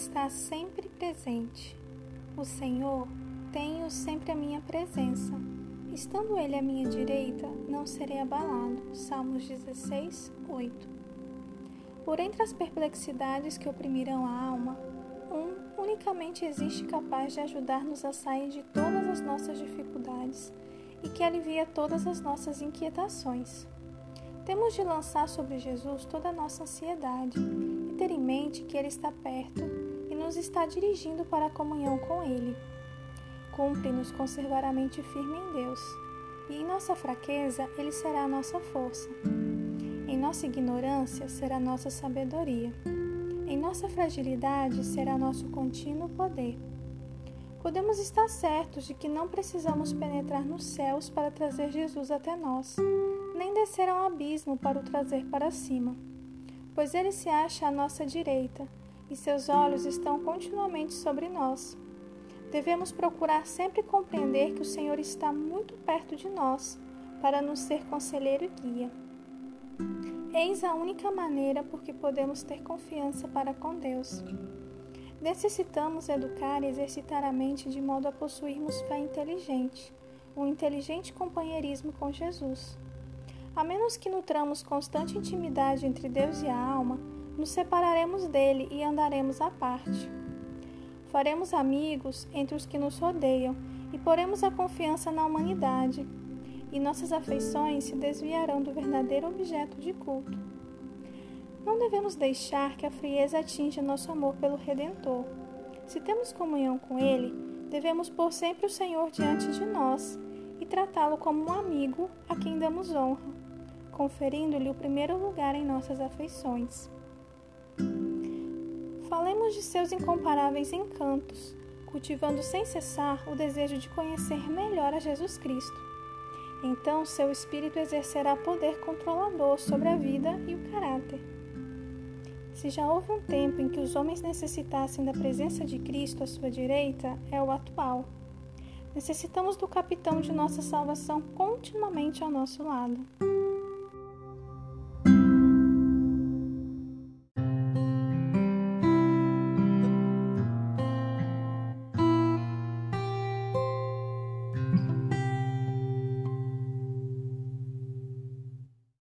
está sempre presente. O Senhor tem-o sempre à minha presença. Estando Ele à minha direita, não serei abalado. Salmos 16, 8. Por entre as perplexidades que oprimirão a alma, um unicamente existe capaz de ajudar-nos a sair de todas as nossas dificuldades e que alivia todas as nossas inquietações. Temos de lançar sobre Jesus toda a nossa ansiedade ter em mente que Ele está perto e nos está dirigindo para a comunhão com Ele. Cumpre-nos conservar a mente firme em Deus, e em nossa fraqueza Ele será a nossa força. Em nossa ignorância será nossa sabedoria. Em nossa fragilidade será nosso contínuo poder. Podemos estar certos de que não precisamos penetrar nos céus para trazer Jesus até nós, nem descer ao abismo para o trazer para cima, pois ele se acha à nossa direita e seus olhos estão continuamente sobre nós. Devemos procurar sempre compreender que o Senhor está muito perto de nós para nos ser conselheiro e guia. Eis a única maneira por que podemos ter confiança para com Deus. Necessitamos educar e exercitar a mente de modo a possuirmos fé inteligente, um inteligente companheirismo com Jesus. A menos que nutramos constante intimidade entre Deus e a alma, nos separaremos dele e andaremos à parte. Faremos amigos entre os que nos rodeiam e poremos a confiança na humanidade, e nossas afeições se desviarão do verdadeiro objeto de culto. Não devemos deixar que a frieza atinja nosso amor pelo Redentor. Se temos comunhão com Ele, devemos pôr sempre o Senhor diante de nós e tratá-lo como um amigo a quem damos honra, conferindo-lhe o primeiro lugar em nossas afeições. Falemos de seus incomparáveis encantos, cultivando sem cessar o desejo de conhecer melhor a Jesus Cristo. Então, seu espírito exercerá poder controlador sobre a vida e o caráter. Se já houve um tempo em que os homens necessitassem da presença de Cristo à sua direita, é o atual. Necessitamos do capitão de nossa salvação continuamente ao nosso lado.